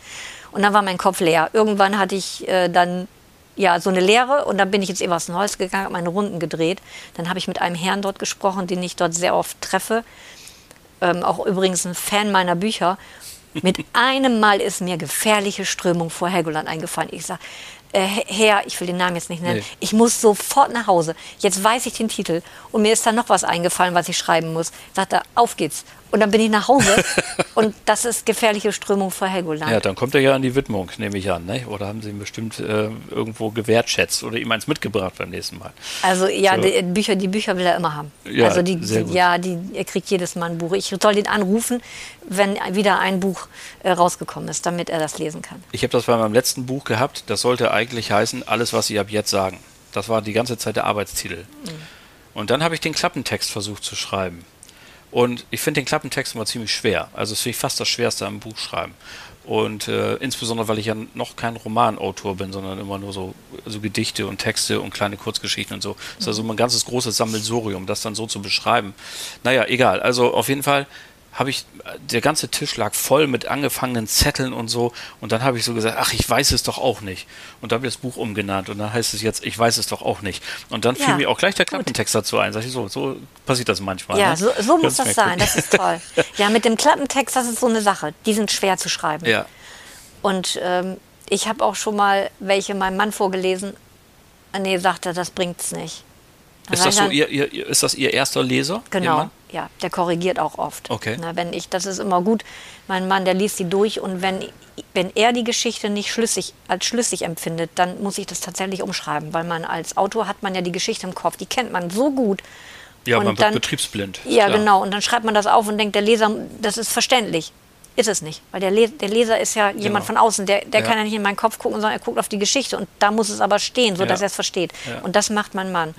Und dann war mein Kopf leer. Irgendwann hatte ich äh, dann ja, so eine Lehre und dann bin ich Evers Neues gegangen, habe meine Runden gedreht. Dann habe ich mit einem Herrn dort gesprochen, den ich dort sehr oft treffe. Ähm, auch übrigens ein Fan meiner Bücher. Mit einem Mal ist mir gefährliche Strömung vor Helgoland eingefallen. Ich sage, äh, Herr, ich will den Namen jetzt nicht nennen, Nee. ich muss sofort nach Hause. Jetzt weiß ich den Titel und mir ist dann noch was eingefallen, was ich schreiben muss. Sagt er, auf geht's. Und dann bin ich nach Hause und das ist gefährliche Strömung vor Helgoland. ja, dann kommt er ja an die Widmung, nehme ich an. Ne? Oder haben Sie ihn bestimmt äh, irgendwo gewertschätzt oder ihm eins mitgebracht beim nächsten Mal? Also ja, So. die Bücher, die Bücher will er immer haben. Ja, also die, die, ja, die, er kriegt jedes Mal ein Buch. Ich soll ihn anrufen, wenn wieder ein Buch äh, rausgekommen ist, damit er das lesen kann. Ich habe das bei meinem letzten Buch gehabt. Das sollte eigentlich heißen, alles, was Sie ab jetzt sagen. Das war die ganze Zeit der Arbeitstitel. Und dann habe ich den Klappentext versucht zu schreiben. Und ich finde den Klappentext immer ziemlich schwer. Also, das finde ich fast das Schwerste am Buchschreiben. Und äh, insbesondere, weil ich ja noch kein Romanautor bin, sondern immer nur so, so Gedichte und Texte und kleine Kurzgeschichten und so. Das ist also ein ganzes großes Sammelsurium, das dann so zu beschreiben. Naja, egal. Also auf jeden Fall habe ich, der ganze Tisch lag voll mit angefangenen Zetteln und so. Und dann habe ich so gesagt, ach, ich weiß es doch auch nicht. Und da habe ich das Buch umgenannt. Und dann heißt es jetzt, ich weiß es doch auch nicht. Und dann fiel Ja, mir auch gleich der gut. Klappentext dazu ein. Sag ich so, so passiert das manchmal. Ja, ne? so, so muss das sein. Das ist toll. Ja, mit dem Klappentext, das ist so eine Sache. Die sind schwer zu schreiben. Ja. Und ähm, ich habe auch schon mal welche meinem Mann vorgelesen. Nee, sagt er, das bringt's nicht. Dann Ist das so ihr, ihr, ist das Ihr erster Leser? Genau? Ja, der korrigiert auch oft. Okay. Na, wenn ich, das ist immer gut. Mein Mann, der liest die durch und wenn, wenn er die Geschichte nicht schlüssig, als schlüssig empfindet, dann muss ich das tatsächlich umschreiben, weil man als Autor hat man ja die Geschichte im Kopf, die kennt man so gut. Ja, Und man wird dann- betriebsblind. Ja, klar. genau. Und dann schreibt man das auf und denkt, der Leser, das ist verständlich. Ist es nicht. Weil der, Le der Leser ist ja jemand Genau. von außen, der, der Ja. kann ja nicht in meinen Kopf gucken, sondern er guckt auf die Geschichte. Und da muss es aber stehen, so dass Ja. er es versteht. Ja. Mhm. Und das macht mein Mann.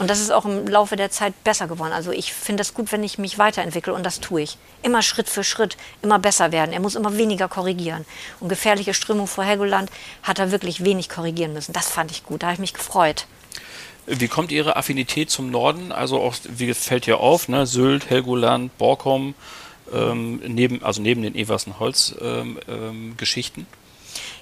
Und das ist auch im Laufe der Zeit besser geworden. Also ich finde es gut, wenn ich mich weiterentwickle und das tue ich. Immer Schritt für Schritt, immer besser werden. Er muss immer weniger korrigieren. Und gefährliche Strömung vor Helgoland hat er wirklich wenig korrigieren müssen. Das fand ich gut, da habe ich mich gefreut. Wie kommt Ihre Affinität zum Norden? Also auch, wie fällt hier auf, ne? Sylt, Helgoland, Borkum, ähm, neben, also neben den Eversen Holz ähm, ähm.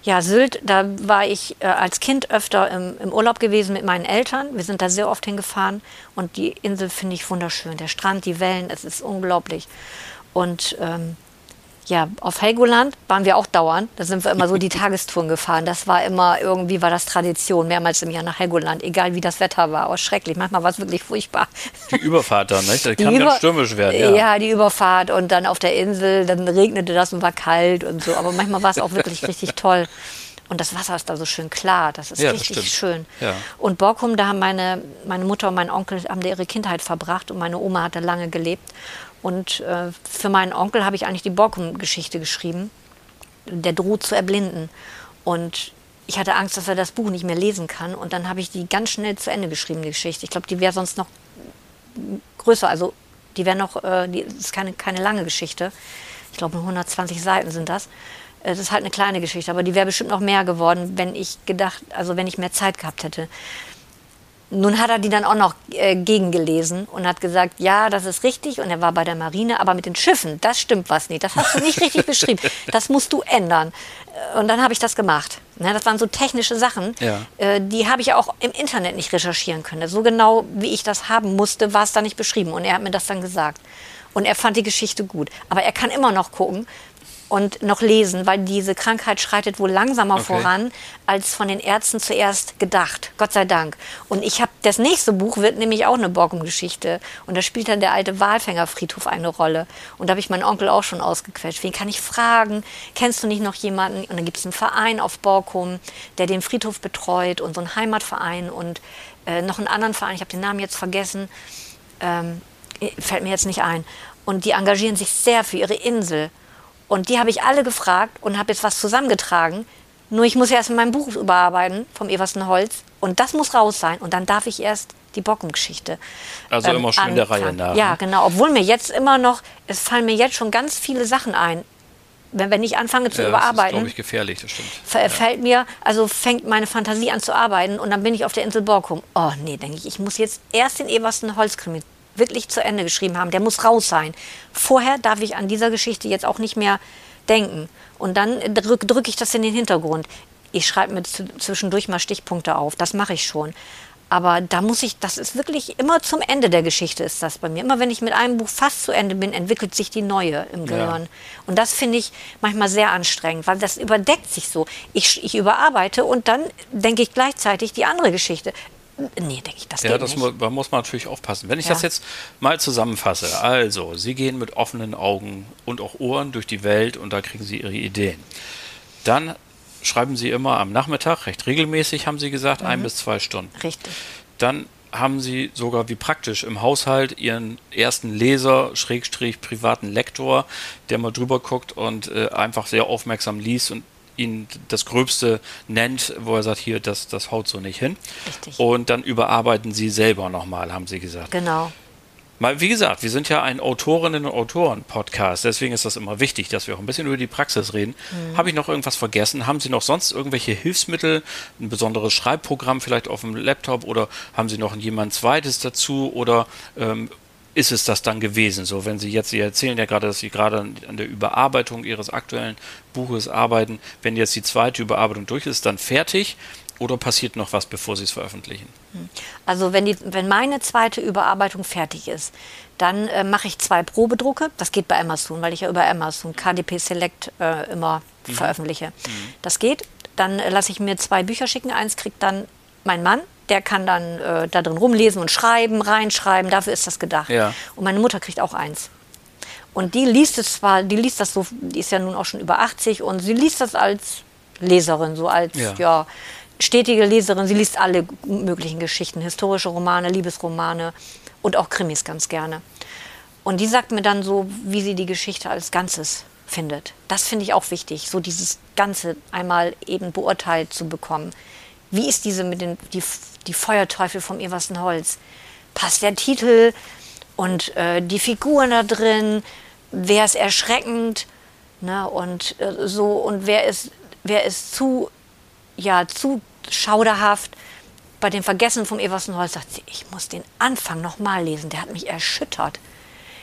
Ja, Sylt, da war ich äh, als Kind öfter im, im Urlaub gewesen mit meinen Eltern. Wir sind da sehr oft hingefahren und die Insel finde ich wunderschön. Der Strand, die Wellen, es ist unglaublich. Und ähm, ja, auf Helgoland waren wir auch dauernd. Da sind wir immer so die Tagestouren gefahren. Das war immer, irgendwie war das Tradition, mehrmals im Jahr nach Helgoland, egal wie das Wetter war. Aber schrecklich, manchmal war es wirklich furchtbar. Die Überfahrt dann, nicht? Das Die kann Über- ganz stürmisch werden. Ja. ja, die Überfahrt und dann auf der Insel, dann regnete das und war kalt und so. Aber manchmal war es auch wirklich richtig toll. Und das Wasser ist da so schön klar, das ist Ja, das richtig stimmt. schön. Ja. Und Borkum, da haben meine, meine Mutter und mein Onkel haben da ihre Kindheit verbracht und meine Oma hat da lange gelebt. Und äh, für meinen Onkel habe ich eigentlich die Borkum-Geschichte geschrieben. Der droht zu erblinden. Und ich hatte Angst, dass er das Buch nicht mehr lesen kann. Und dann habe ich die ganz schnell zu Ende geschrieben, die Geschichte. Ich glaube, die wäre sonst noch größer. Also die wäre noch, äh, die ist keine, keine lange Geschichte. Ich glaube, 120 Seiten sind das. Es ist halt eine kleine Geschichte, aber die wäre bestimmt noch mehr geworden, wenn ich gedacht, also wenn ich mehr Zeit gehabt hätte. Nun hat er die dann auch noch äh, gegengelesen und hat gesagt, ja, das ist richtig und er war bei der Marine, aber mit den Schiffen, das stimmt was nicht. Das hast du nicht richtig beschrieben. Das musst du ändern. Und dann habe ich das gemacht. Ne, das waren so technische Sachen, Ja. äh, die habe ich auch im Internet nicht recherchieren können. So genau, wie ich das haben musste, war es da nicht beschrieben. Und er hat mir das dann gesagt. Und er fand die Geschichte gut. Aber er kann immer noch gucken und noch lesen, weil diese Krankheit schreitet wohl langsamer Okay. voran, als von den Ärzten zuerst gedacht. Gott sei Dank. Und ich habe, das nächste Buch wird nämlich auch eine Borkum-Geschichte. Und da spielt dann der alte Walfängerfriedhof eine Rolle. Und da habe ich meinen Onkel auch schon ausgequetscht. Wen kann ich fragen? Kennst du nicht noch jemanden? Und dann gibt es einen Verein auf Borkum, der den Friedhof betreut und so einen Heimatverein und äh, noch einen anderen Verein, ich habe den Namen jetzt vergessen, ähm, fällt mir jetzt nicht ein. Und die engagieren sich sehr für ihre Insel. Und die habe ich alle gefragt und habe jetzt was zusammengetragen. Nur ich muss ja erst mein Buch überarbeiten vom Eversten Holz. Und das muss raus sein. Und dann darf ich erst die Bockum-Geschichte. Also immer schön der Reihe nach, Ja, ne? genau. Obwohl mir jetzt immer noch, es fallen mir jetzt schon ganz viele Sachen ein. Wenn, wenn ich anfange zu Ja, das ist, überarbeiten, glaube ich, gefährlich, das stimmt. fällt mir, also fängt meine Fantasie an zu arbeiten und dann bin ich auf der Insel Borkum. Oh nee, denke ich, ich muss jetzt erst den Eversten Holzkrimi wirklich zu Ende geschrieben haben. Der muss raus sein. Vorher darf ich an dieser Geschichte jetzt auch nicht mehr denken. Und dann drücke drück ich das in den Hintergrund. Ich schreibe mir zwischendurch mal Stichpunkte auf. Das mache ich schon. Aber da muss ich, das ist wirklich immer zum Ende der Geschichte ist das bei mir. Immer wenn ich mit einem Buch fast zu Ende bin, entwickelt sich die neue im Gehirn. Und das finde ich manchmal sehr anstrengend, weil das überdeckt sich so. Ich, ich überarbeite und dann denke ich gleichzeitig die andere Geschichte. Nee, denke ich, das Ja, geht das nicht. da muss man natürlich aufpassen. Wenn ich Ja. das jetzt mal zusammenfasse, also, Sie gehen mit offenen Augen und auch Ohren durch die Welt und da kriegen Sie Ihre Ideen. Dann schreiben Sie immer am Nachmittag, recht regelmäßig, haben Sie gesagt, Mhm. ein bis zwei Stunden. Richtig. Dann haben Sie sogar wie praktisch im Haushalt Ihren ersten Leser, Schrägstrich, privaten Lektor, der mal drüber guckt und äh, einfach sehr aufmerksam liest und Ihnen das Gröbste nennt, wo er sagt, hier, das, das haut so nicht hin. Richtig. Und dann überarbeiten Sie selber nochmal, haben Sie gesagt. Genau. Mal, wie gesagt, wir sind ja ein Autorinnen- und Autoren-Podcast, deswegen ist das immer wichtig, dass wir auch ein bisschen über die Praxis reden. Habe ich noch irgendwas vergessen? Haben Sie noch sonst irgendwelche Hilfsmittel, ein besonderes Schreibprogramm vielleicht auf dem Laptop oder haben Sie noch jemand zweites dazu oder ähm, ist es das dann gewesen? So, wenn Sie jetzt, Sie erzählen ja gerade, dass Sie gerade an der Überarbeitung Ihres aktuellen Buches arbeiten. Wenn jetzt die zweite Überarbeitung durch ist, dann fertig oder passiert noch was, bevor Sie es veröffentlichen? Also wenn, die, wenn meine zweite Überarbeitung fertig ist, dann äh, mache ich zwei Probedrucke. Das geht bei Amazon, weil ich ja über Amazon KDP Select äh, immer veröffentliche. Das geht. Dann äh, lasse ich mir zwei Bücher schicken. Eins kriegt dann mein Mann. Der kann dann äh, da drin rumlesen und schreiben, reinschreiben. Dafür ist das gedacht. Ja. Und meine Mutter kriegt auch eins. Und die liest es zwar, die liest das so, die ist ja nun auch schon über 80 und sie liest das als Leserin, so als Ja. ja. stetige Leserin. Sie liest alle möglichen Geschichten, historische Romane, Liebesromane und auch Krimis ganz gerne. Und die sagt mir dann so, wie sie die Geschichte als Ganzes findet. Das finde ich auch wichtig, so dieses Ganze einmal eben beurteilt zu bekommen. Wie ist diese mit den die, die Feuerteufel vom Eversten Holz? Passt der Titel und äh, die Figuren da drin? Wer ist erschreckend? Ne? Und äh, so und wer ist wer ist zu ja zu schauderhaft? Bei dem Vergessen vom Eversten Holz sagt sie, ich muss den Anfang noch mal lesen. Der hat mich erschüttert.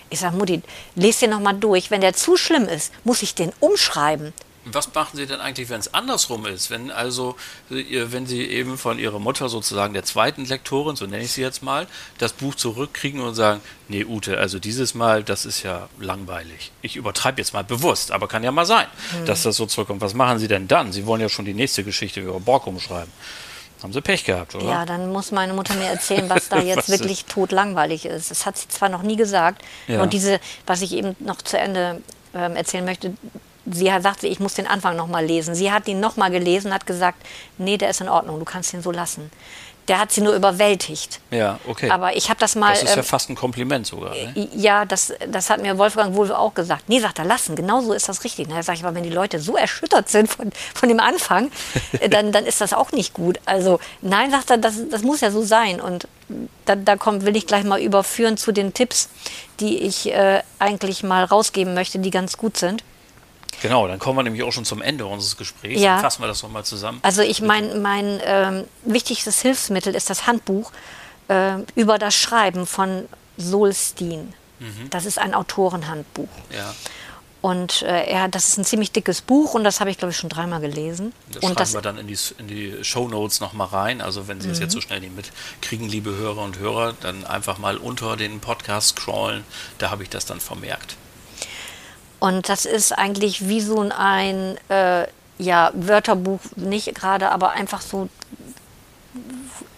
Ich sage, Mutti, lese den noch mal durch. Wenn der zu schlimm ist, muss ich den umschreiben. Was machen Sie denn eigentlich, wenn es andersrum ist? Wenn also, äh, wenn Sie eben von Ihrer Mutter sozusagen der zweiten Lektorin, so nenne ich sie jetzt mal, das Buch zurückkriegen und sagen, nee Ute, also dieses Mal, das ist ja langweilig. Ich übertreibe jetzt mal bewusst, aber kann ja mal sein, dass das so zurückkommt. Was machen Sie denn dann? Sie wollen ja schon die nächste Geschichte über Borkum schreiben. Haben Sie Pech gehabt, oder? Ja, dann muss meine Mutter mir erzählen, was da jetzt Was wirklich totlangweilig ist. Das hat sie zwar noch nie gesagt, Ja. und diese, was ich eben noch zu Ende ähm, erzählen möchte, sie hat sagte, ich muss den Anfang noch mal lesen. Sie hat ihn noch mal gelesen, hat gesagt, nee, der ist in Ordnung, du kannst ihn so lassen. der hat sie nur überwältigt. Ja, okay. Aber ich habe das mal. das ist ja ähm, fast ein Kompliment sogar. Ne? ja, das, das hat mir Wolfgang wohl auch gesagt. Nee, sagt er, lassen, genau so ist das richtig. Na, sag ich aber, wenn die Leute so erschüttert sind von, von dem Anfang, äh, dann, dann ist das auch nicht gut. Also, nein, sagt er, das, das muss ja so sein. Und da, da kommt, will ich gleich mal überführen zu den Tipps, die ich äh, eigentlich mal rausgeben möchte, die ganz gut sind. Genau, dann kommen wir nämlich auch schon zum Ende unseres Gesprächs. Ja. Dann fassen wir das nochmal zusammen. Also ich mein, mein ähm, wichtigstes Hilfsmittel ist das Handbuch äh, über das Schreiben von Solstin. Das ist ein Autorenhandbuch. Ja, Und äh, er, das ist ein ziemlich dickes Buch und das habe ich, glaube ich, schon dreimal gelesen. das und schreiben das, wir dann in die, in die Shownotes nochmal rein. Also wenn Sie es jetzt so schnell nicht mitkriegen, liebe Hörer und Hörer, dann einfach mal unter den Podcast scrollen. Da habe ich das dann vermerkt. Und das ist eigentlich wie so ein äh, ja, Wörterbuch, nicht gerade, aber einfach so,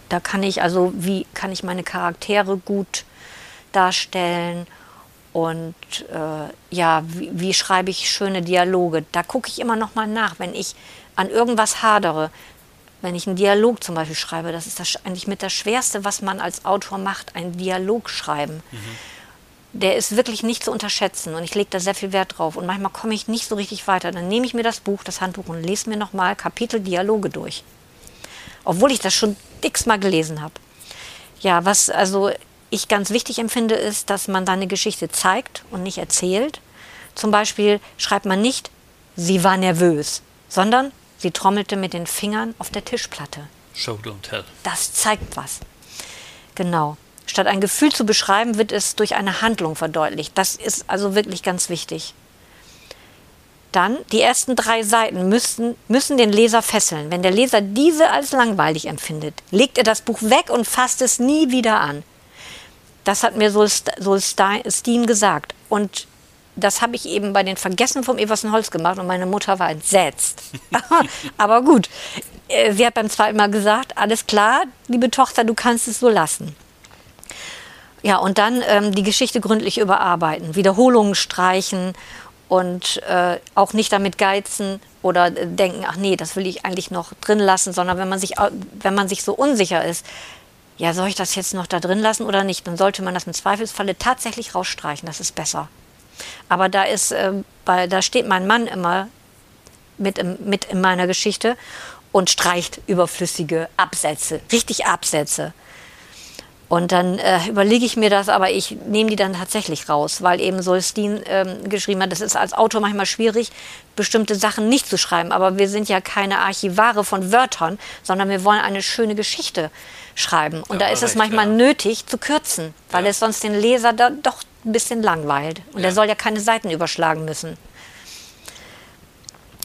da kann ich, also wie kann ich meine Charaktere gut darstellen und äh, ja, wie, wie schreibe ich schöne Dialoge. Da gucke ich immer noch mal nach, wenn ich an irgendwas hadere. Wenn ich einen Dialog zum Beispiel schreibe, das ist das eigentlich mit das Schwerste, was man als Autor macht, einen Dialog schreiben. Der ist wirklich nicht zu unterschätzen und ich lege da sehr viel Wert drauf. Und manchmal komme ich nicht so richtig weiter. Dann nehme ich mir das Buch, das Handbuch und lese mir nochmal Kapitel Dialoge durch. Obwohl ich das schon x-mal gelesen habe. Ja, was also ich ganz wichtig empfinde, ist, dass man seine Geschichte zeigt und nicht erzählt. Zum Beispiel schreibt man nicht, sie war nervös, sondern sie trommelte mit den Fingern auf der Tischplatte. Show, don't tell. Das zeigt was. Genau. Statt ein Gefühl zu beschreiben, wird es durch eine Handlung verdeutlicht. Das ist also wirklich ganz wichtig. Dann, die ersten drei Seiten müssen, müssen den Leser fesseln. Wenn der Leser diese als langweilig empfindet, legt er das Buch weg und fasst es nie wieder an. Das hat mir Solstein gesagt. Und das habe ich eben bei den Vergessen vom Eversenholz gemacht und meine Mutter war entsetzt. Aber gut, äh, sie hat beim zweiten Mal gesagt, alles klar, liebe Tochter, du kannst es so lassen. Ja, und dann ähm, die Geschichte gründlich überarbeiten, Wiederholungen streichen und äh, auch nicht damit geizen oder äh, denken, ach nee, das will ich eigentlich noch drin lassen, sondern wenn man sich, wenn man sich so unsicher ist, ja, soll ich das jetzt noch da drin lassen oder nicht, dann sollte man das im Zweifelsfalle tatsächlich rausstreichen, das ist besser. Aber da ist, äh, da steht mein Mann immer mit, im, mit in meiner Geschichte und streicht überflüssige Absätze, richtig Absätze. Und dann äh, überlege ich mir das, aber ich nehme die dann tatsächlich raus, weil eben Solstin ähm, geschrieben hat, das ist als Autor manchmal schwierig, bestimmte Sachen nicht zu schreiben. Aber wir sind ja keine Archivare von Wörtern, sondern wir wollen eine schöne Geschichte schreiben. Und Ja, da ist es manchmal ja. nötig zu kürzen, weil Ja. es sonst den Leser da doch ein bisschen langweilt. Und er soll ja keine Seiten überschlagen müssen.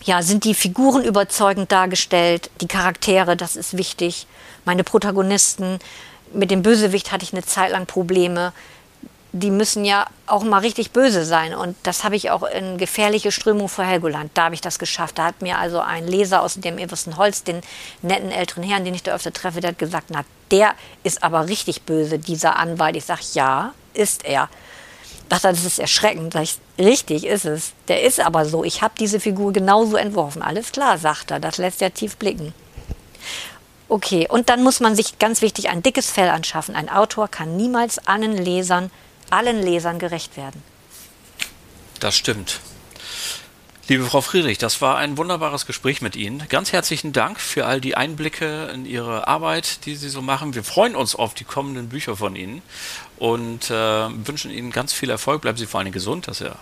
Ja, sind die Figuren überzeugend dargestellt, die Charaktere, das ist wichtig. Meine Protagonisten, mit dem Bösewicht hatte ich eine Zeit lang Probleme. Die müssen ja auch mal richtig böse sein. Und das habe ich auch in Gefährliche Strömung vor Helgoland. Da habe ich das geschafft. Da hat mir also ein Leser aus dem Eversenholz, den netten älteren Herrn, den ich da öfter treffe, der hat gesagt, na, der ist aber richtig böse, dieser Anwalt. Ich sage, ja, ist er. dachte, das ist erschreckend. Sag ich, richtig ist es. Der ist aber so. Ich habe diese Figur genauso entworfen. Alles klar, sagt er. Das lässt ja tief blicken. Okay, und dann muss man sich ganz wichtig ein dickes Fell anschaffen. Ein Autor kann niemals allen Lesern, allen Lesern gerecht werden. Das stimmt. Liebe Frau Friedrich, das war ein wunderbares Gespräch mit Ihnen. Ganz herzlichen Dank für all die Einblicke in Ihre Arbeit, die Sie so machen. Wir freuen uns auf die kommenden Bücher von Ihnen und äh, wünschen Ihnen ganz viel Erfolg. Bleiben Sie vor allem gesund, das ist ja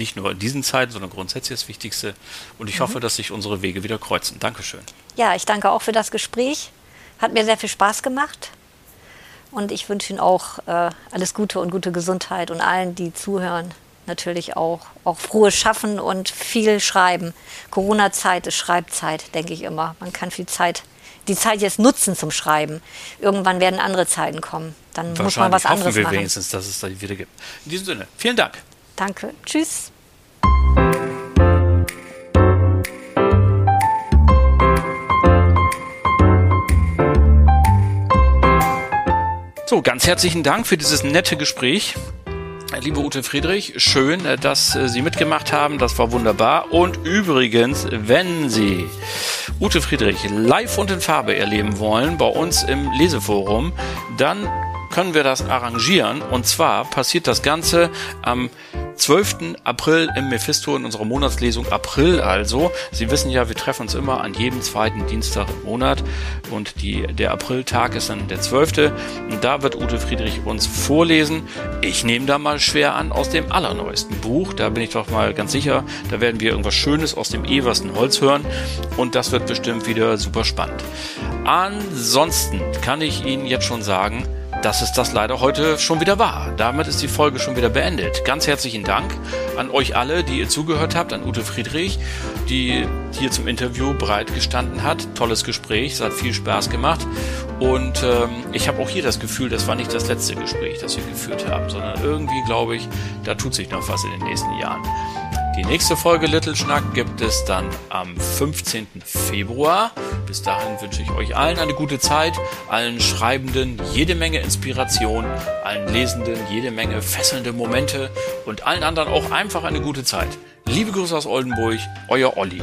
nicht nur in diesen Zeiten, sondern grundsätzlich das Wichtigste. Und ich hoffe, dass sich unsere Wege wieder kreuzen. Dankeschön. Ja, ich danke auch für das Gespräch. Hat mir sehr viel Spaß gemacht. Und ich wünsche Ihnen auch äh, alles Gute und gute Gesundheit und allen, die zuhören, natürlich auch, auch frohes Schaffen und viel Schreiben. Corona-Zeit ist Schreibzeit, denke ich immer. Man kann viel Zeit, die Zeit jetzt nutzen zum Schreiben. Irgendwann werden andere Zeiten kommen. Dann muss man was hoffen anderes wir machen. wenigstens, dass es da wieder gibt. In diesem Sinne, vielen Dank. Danke. Tschüss. So, ganz herzlichen Dank für dieses nette Gespräch. Liebe Ute Friedrich, schön, äh, dass äh, Sie mitgemacht haben. Das war wunderbar. Und übrigens, wenn Sie Ute Friedrich live und in Farbe erleben wollen bei uns im Leseforum, dann können wir das arrangieren. Und zwar passiert das Ganze am 12. April im Mephisto in unserer Monatslesung April also. Sie wissen ja, wir treffen uns immer an jedem zweiten Dienstag im Monat und die, der Apriltag ist dann der 12. Und da wird Ute Friedrich uns vorlesen. Ich nehme da mal schwer an aus dem allerneuesten Buch. Da bin ich doch mal ganz sicher, da werden wir irgendwas Schönes aus dem eversten Holz hören und das wird bestimmt wieder super spannend. Ansonsten kann ich Ihnen jetzt schon sagen, dass es das leider heute schon wieder war. Damit ist die Folge schon wieder beendet. Ganz herzlichen Dank an euch alle, die ihr zugehört habt, an Ute Friedrich, die hier zum Interview bereit gestanden hat. Tolles Gespräch, es hat viel Spaß gemacht. Und ähm, ich habe auch hier das Gefühl, das war nicht das letzte Gespräch, das wir geführt haben, sondern irgendwie glaube ich, da tut sich noch was in den nächsten Jahren. Die nächste Folge Little Schnack gibt es dann am 15. Februar. Bis dahin wünsche ich euch allen eine gute Zeit, allen Schreibenden jede Menge Inspiration, allen Lesenden jede Menge fesselnde Momente und allen anderen auch einfach eine gute Zeit. Liebe Grüße aus Oldenburg, euer Olli.